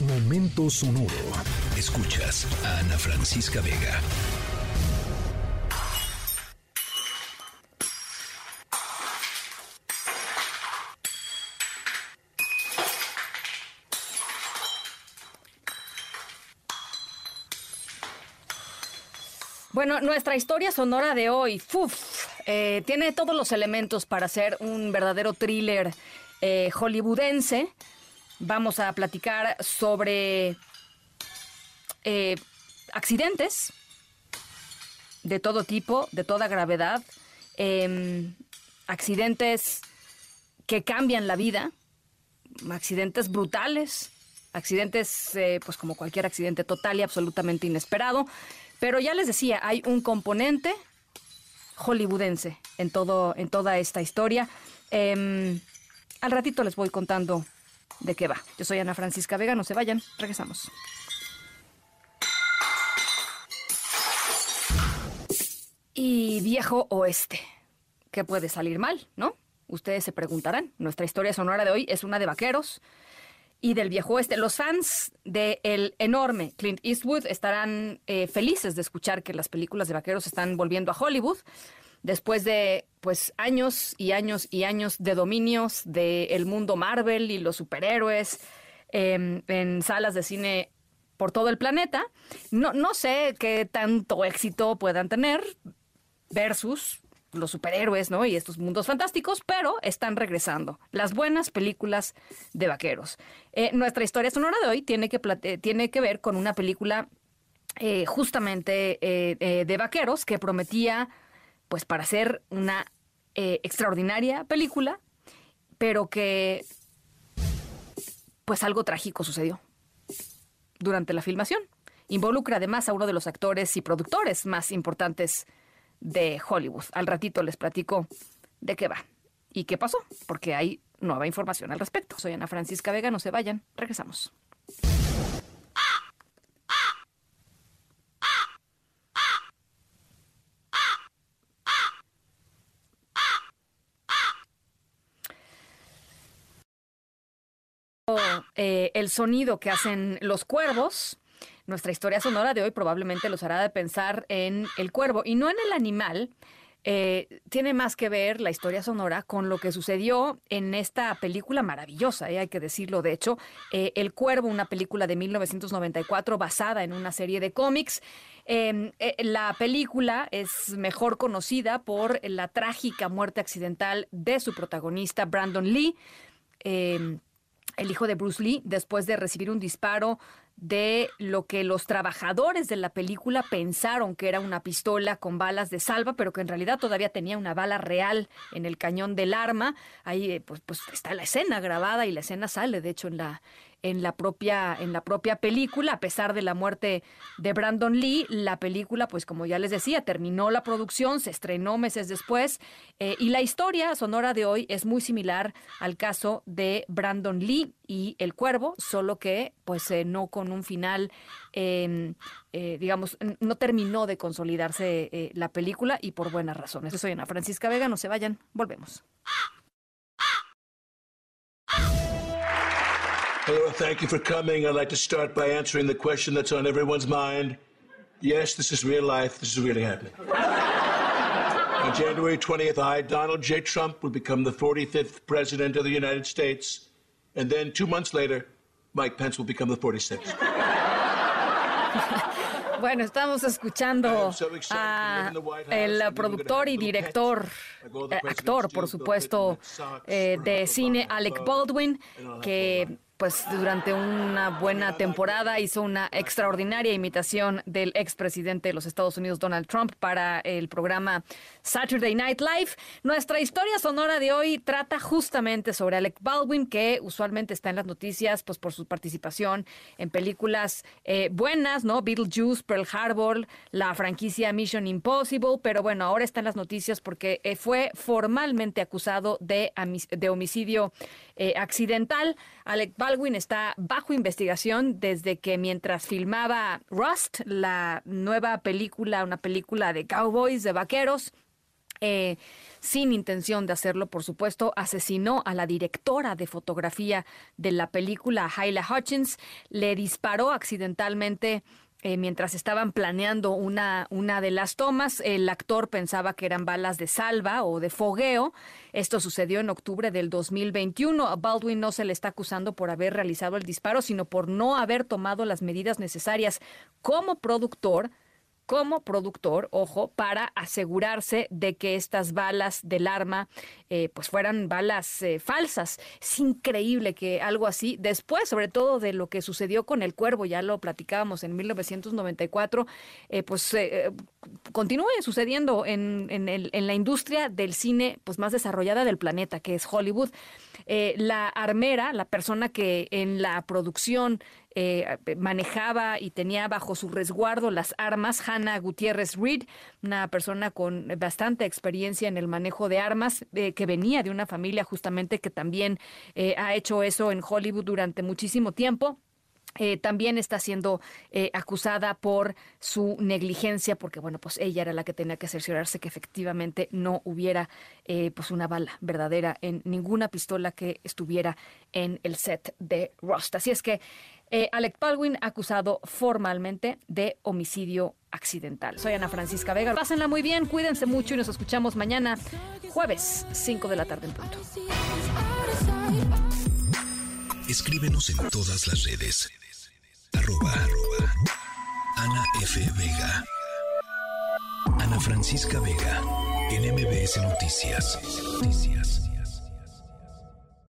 Momento sonoro. Escuchas a Ana Francisca Vega. Bueno, nuestra historia sonora de hoy, eh, tiene todos los elementos para ser un verdadero thriller eh, hollywoodense. Vamos a platicar sobre eh, accidentes de todo tipo, de toda gravedad, em, accidentes que cambian la vida, accidentes brutales, accidentes pues como cualquier accidente total y absolutamente inesperado. Pero ya les decía, hay un componente hollywoodense en, todo, en toda esta historia. Em, al ratito les voy contando de qué va. Yo soy Ana Francisca Vega, no se vayan, regresamos. Y viejo oeste, ¿qué puede salir mal, no? Ustedes se preguntarán. Nuestra historia sonora de hoy es una de vaqueros y del viejo oeste. Los fans del el enorme Clint Eastwood estarán eh, felices de escuchar que las películas de vaqueros están volviendo a Hollywood después de pues años y años y años de dominios del mundo Marvel y los superhéroes em, en salas de cine por todo el planeta. No, no sé qué tanto éxito puedan tener versus los superhéroes, ¿no? Y estos mundos fantásticos, pero están regresando. Las buenas películas de vaqueros. Eh, nuestra historia sonora de hoy tiene que, tiene que ver con una película eh, justamente eh, de vaqueros que prometía, pues, para ser una extraordinaria película, pero que, pues, algo trágico sucedió durante la filmación. Involucra además a uno de los actores y productores más importantes de Hollywood. Al ratito les platico de qué va y qué pasó, porque hay nueva información al respecto. Soy Ana Francisca Vega, no se vayan, regresamos. Eh, el sonido que hacen los cuervos nuestra historia sonora de hoy probablemente los hará de pensar en el cuervo y no en el animal. Eh, tiene más que ver la historia sonora con lo que sucedió en esta película maravillosa, eh, hay que decirlo. De hecho, eh, El Cuervo, una película de 1994 basada en una serie de cómics. Em, la película es mejor conocida por la trágica muerte accidental de su protagonista, Brandon Lee em, el hijo de Bruce Lee, después de recibir un disparo de lo que los trabajadores de la película pensaron que era una pistola con balas de salva, pero que en realidad todavía tenía una bala real en el cañón del arma. Ahí eh, pues, pues está la escena grabada y la escena sale, de hecho, en la, en la propia en la propia película a pesar de la muerte de Brandon Lee la película pues como ya les decía terminó la producción se estrenó meses después eh, y la historia sonora de hoy es muy similar al caso de Brandon Lee y El Cuervo solo que pues eh, no con un final em, eh, digamos no terminó de consolidarse la película y por buenas razones. Soy Ana Francisca Vega no se vayan volvemos Hello, thank you for coming. I'd like to start by answering the question that's on everyone's mind. Yes, this is real life. This is really happening. on January 20th, I, Donald J. Trump, will become the 45th President of the United States. And then two months later, Mike Pence will become the 46th. Bueno, estamos escuchando a el productor y director, eh, actor, por supuesto, eh, de cine Alec Baldwin, que pues durante una buena temporada hizo una extraordinaria imitación del expresidente de los Estados Unidos, Donald Trump, para el programa Saturday Night Live. Nuestra historia sonora de hoy trata justamente sobre Alec Baldwin, que usualmente está en las noticias pues por su participación en películas eh, buenas, ¿no? Beetlejuice, Pearl Harbor, la franquicia Mission Impossible, pero bueno, ahora está en las noticias porque eh, fue formalmente acusado de, de homicidio eh, accidental. Alec Baldwin está bajo investigación desde que mientras filmaba Rust, la nueva película, una película de cowboys, de vaqueros, Eh, sin intención de hacerlo, por supuesto, asesinó a la directora de fotografía de la película, Hyla Hutchins, le disparó accidentalmente eh, mientras estaban planeando una, una de las tomas, el actor pensaba que eran balas de salva o de fogueo. Esto sucedió en octubre del 2021. A Baldwin no se le está acusando por haber realizado el disparo, sino por no haber tomado las medidas necesarias como productor como productor, ojo, para asegurarse de que estas balas del arma eh, pues fueran balas eh, falsas. Es increíble que algo así, después sobre todo de lo que sucedió con el cuervo, ya lo platicábamos en 1994, eh, pues continúe sucediendo en, en, la industria del cine pues más desarrollada del planeta, que es Hollywood. la armera, la persona que en la producción manejaba y tenía bajo su resguardo las armas, Hannah Gutiérrez Reed, una persona con bastante experiencia en el manejo de armas, que venía de una familia justamente que también eh, ha hecho eso en Hollywood durante muchísimo tiempo. también está siendo acusada por su negligencia, porque bueno, pues ella era la que tenía que cerciorarse que efectivamente no hubiera pues una bala verdadera en ninguna pistola que estuviera en el set de Rust. Así es que eh, Alec Baldwin acusado formalmente de homicidio accidental. Soy Ana Francisca Vega. Pásenla muy bien, cuídense mucho y nos escuchamos mañana, jueves, 5 de la tarde en punto. Escríbenos en todas las redes. Arroba, Ana F. Vega. Ana Francisca Vega. En MBS Noticias. Noticias.